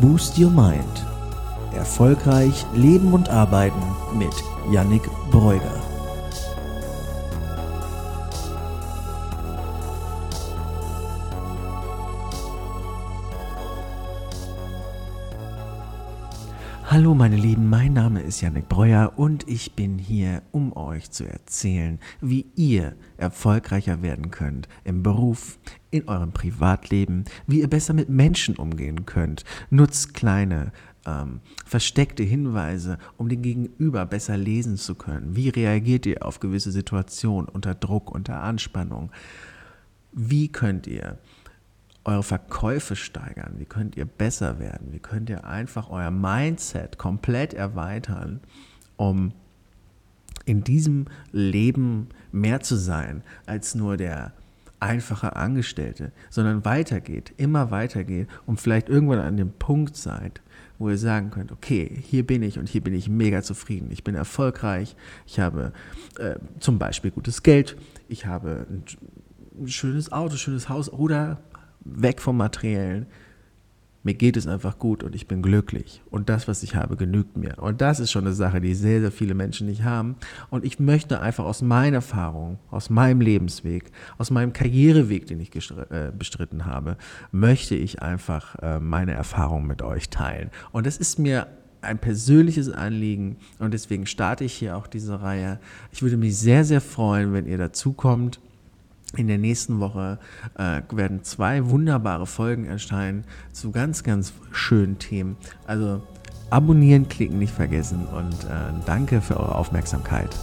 Boost Your Mind. Erfolgreich Leben und Arbeiten mit Yannick Breuger. Hallo meine Lieben, mein Name ist Yannick Breuer und ich bin hier, um euch zu erzählen, wie ihr erfolgreicher werden könnt im Beruf, in eurem Privatleben, wie ihr besser mit Menschen umgehen könnt. Nutzt kleine ähm, versteckte Hinweise, um den Gegenüber besser lesen zu können. Wie reagiert ihr auf gewisse Situationen unter Druck, unter Anspannung? Wie könnt ihr eure Verkäufe steigern? Wie könnt ihr besser werden? Wie könnt ihr einfach euer Mindset komplett erweitern, um in diesem Leben mehr zu sein als nur der einfache Angestellte, sondern weitergeht, immer weitergeht und vielleicht irgendwann an dem Punkt seid, wo ihr sagen könnt, okay, hier bin ich und hier bin ich mega zufrieden. Ich bin erfolgreich, ich habe äh, zum Beispiel gutes Geld, ich habe ein, ein schönes Auto, schönes Haus oder weg vom Materiellen. Mir geht es einfach gut und ich bin glücklich. Und das, was ich habe, genügt mir. Und das ist schon eine Sache, die sehr, sehr viele Menschen nicht haben. Und ich möchte einfach aus meiner Erfahrung, aus meinem Lebensweg, aus meinem Karriereweg, den ich äh, bestritten habe, möchte ich einfach äh, meine Erfahrung mit euch teilen. Und das ist mir ein persönliches Anliegen und deswegen starte ich hier auch diese Reihe. Ich würde mich sehr, sehr freuen, wenn ihr dazu kommt in der nächsten Woche äh, werden zwei wunderbare Folgen erscheinen zu ganz, ganz schönen Themen. Also abonnieren, klicken nicht vergessen und äh, danke für eure Aufmerksamkeit.